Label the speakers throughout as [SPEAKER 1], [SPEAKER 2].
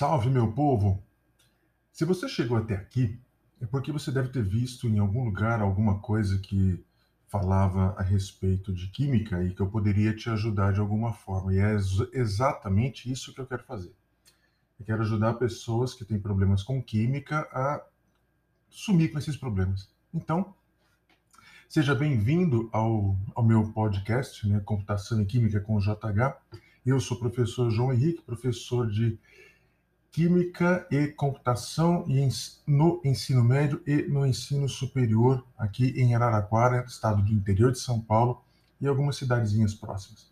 [SPEAKER 1] Salve, meu povo! Se você chegou até aqui, é porque você deve ter visto em algum lugar alguma coisa que falava a respeito de química e que eu poderia te ajudar de alguma forma. E é exatamente isso que eu quero fazer. Eu quero ajudar pessoas que têm problemas com química a sumir com esses problemas. Então, seja bem-vindo ao, ao meu podcast, né, Computação e Química com o JH. Eu sou o professor João Henrique, professor de Química e Computação no ensino médio e no ensino superior aqui em Araraquara, estado do interior de São Paulo e algumas cidadezinhas próximas.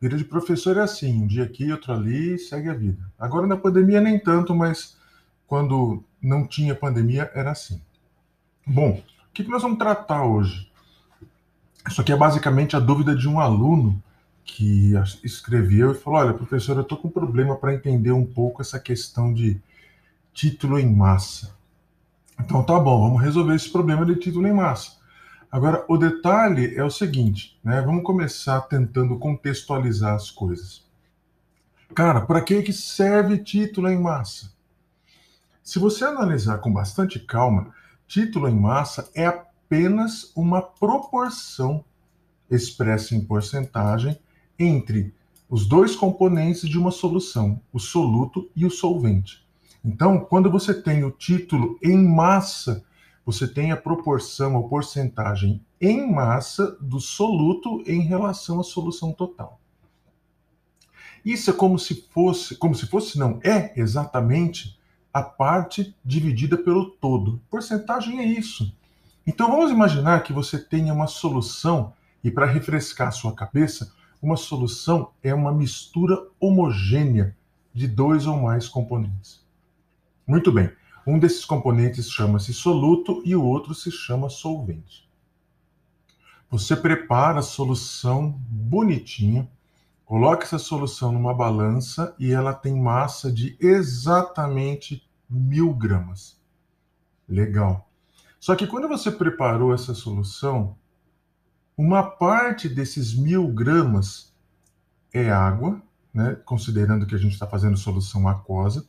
[SPEAKER 1] Vida de professor é assim, um dia aqui, outro ali, segue a vida. Agora na pandemia nem tanto, mas quando não tinha pandemia era assim. Bom, o que nós vamos tratar hoje? Isso aqui é basicamente a dúvida de um aluno que escreveu e falou: Olha, professor, eu estou com um problema para entender um pouco essa questão de título em massa. Então tá bom, vamos resolver esse problema de título em massa. Agora, o detalhe é o seguinte, né? Vamos começar tentando contextualizar as coisas. Cara, para que, que serve título em massa? Se você analisar com bastante calma, título em massa é apenas uma proporção expressa em porcentagem entre os dois componentes de uma solução, o soluto e o solvente. Então, quando você tem o título em massa, você tem a proporção ou porcentagem em massa do soluto em relação à solução total. Isso é como se fosse, como se fosse não, é exatamente a parte dividida pelo todo. Porcentagem é isso. Então vamos imaginar que você tenha uma solução e para refrescar sua cabeça, uma solução é uma mistura homogênea de dois ou mais componentes. Muito bem. Um desses componentes chama-se soluto e o outro se chama solvente. Você prepara a solução bonitinha, coloca essa solução numa balança e ela tem massa de exatamente mil gramas. Legal. Só que quando você preparou essa solução, uma parte desses mil gramas é água, né, considerando que a gente está fazendo solução aquosa,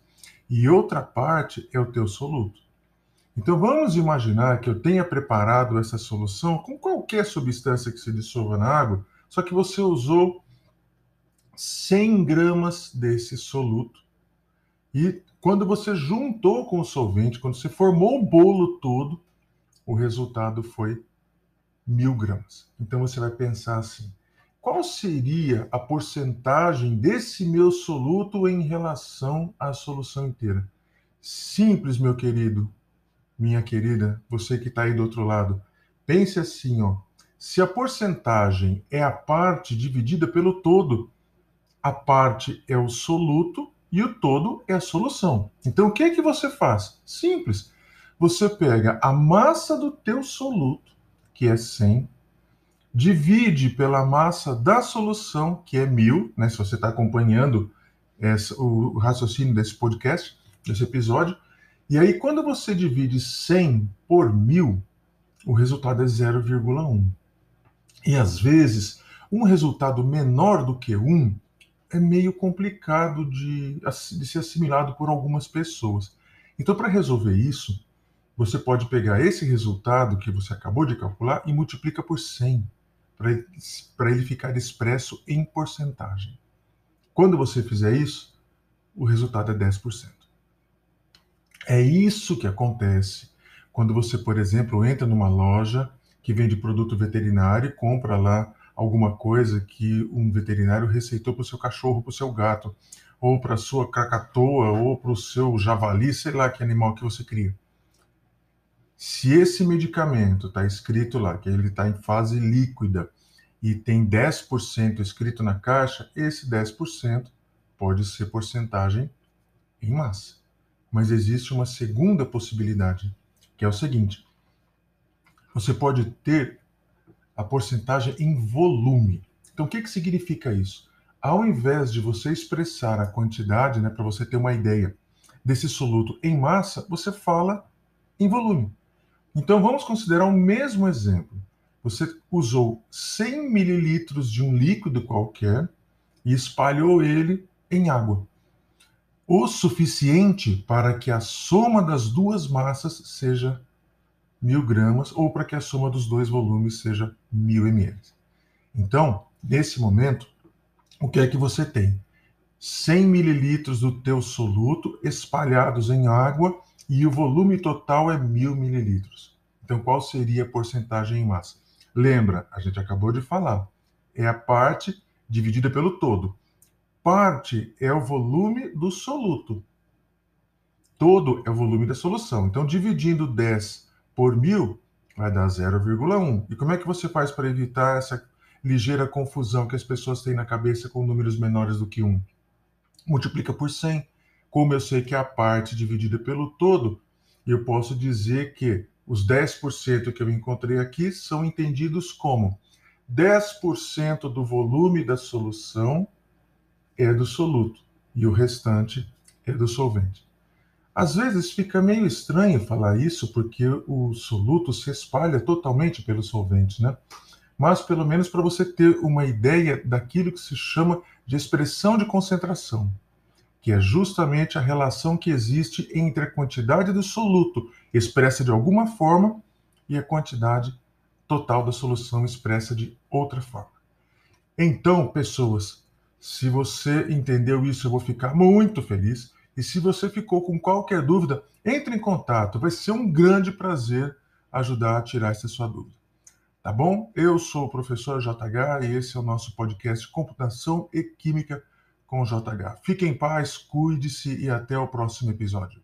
[SPEAKER 1] e outra parte é o teu soluto. Então vamos imaginar que eu tenha preparado essa solução com qualquer substância que se dissolva na água, só que você usou 100 gramas desse soluto. E quando você juntou com o solvente, quando você formou o bolo todo, o resultado foi mil gramas. Então você vai pensar assim: qual seria a porcentagem desse meu soluto em relação à solução inteira? Simples, meu querido, minha querida, você que está aí do outro lado. Pense assim, ó. Se a porcentagem é a parte dividida pelo todo, a parte é o soluto e o todo é a solução. Então o que é que você faz? Simples. Você pega a massa do teu soluto que é 100, divide pela massa da solução, que é 1000, né? Se você está acompanhando essa, o raciocínio desse podcast, desse episódio, e aí quando você divide 100 por 1000, o resultado é 0,1. E às vezes, um resultado menor do que 1 é meio complicado de, de ser assimilado por algumas pessoas. Então, para resolver isso, você pode pegar esse resultado que você acabou de calcular e multiplica por 100 para ele ficar expresso em porcentagem. Quando você fizer isso, o resultado é 10%. É isso que acontece quando você, por exemplo, entra numa loja que vende produto veterinário e compra lá alguma coisa que um veterinário receitou para o seu cachorro, para o seu gato, ou para a sua cacatoa, ou para o seu javali, sei lá que animal que você cria. Se esse medicamento está escrito lá, que ele está em fase líquida, e tem 10% escrito na caixa, esse 10% pode ser porcentagem em massa. Mas existe uma segunda possibilidade, que é o seguinte: você pode ter a porcentagem em volume. Então, o que, que significa isso? Ao invés de você expressar a quantidade, né, para você ter uma ideia desse soluto em massa, você fala em volume. Então vamos considerar o mesmo exemplo. Você usou 100 mililitros de um líquido qualquer e espalhou ele em água. o suficiente para que a soma das duas massas seja mil gramas ou para que a soma dos dois volumes seja mil ml. Então, nesse momento, o que é que você tem? 100 mililitros do teu soluto espalhados em água e o volume total é mil mililitros. Então, qual seria a porcentagem em massa? Lembra, a gente acabou de falar, é a parte dividida pelo todo. Parte é o volume do soluto. Todo é o volume da solução. Então, dividindo 10 por mil, vai dar 0,1. E como é que você faz para evitar essa ligeira confusão que as pessoas têm na cabeça com números menores do que 1? Multiplica por 100. Como eu sei que a parte dividida pelo todo, eu posso dizer que os 10% que eu encontrei aqui são entendidos como 10% do volume da solução é do soluto e o restante é do solvente. Às vezes fica meio estranho falar isso porque o soluto se espalha totalmente pelo solvente, né? Mas pelo menos para você ter uma ideia daquilo que se chama de expressão de concentração, que é justamente a relação que existe entre a quantidade do soluto expressa de alguma forma e a quantidade total da solução expressa de outra forma. Então, pessoas, se você entendeu isso, eu vou ficar muito feliz. E se você ficou com qualquer dúvida, entre em contato. Vai ser um grande prazer ajudar a tirar essa sua dúvida. Tá bom? Eu sou o professor JH e esse é o nosso podcast Computação e Química com JH. Fique em paz, cuide-se e até o próximo episódio.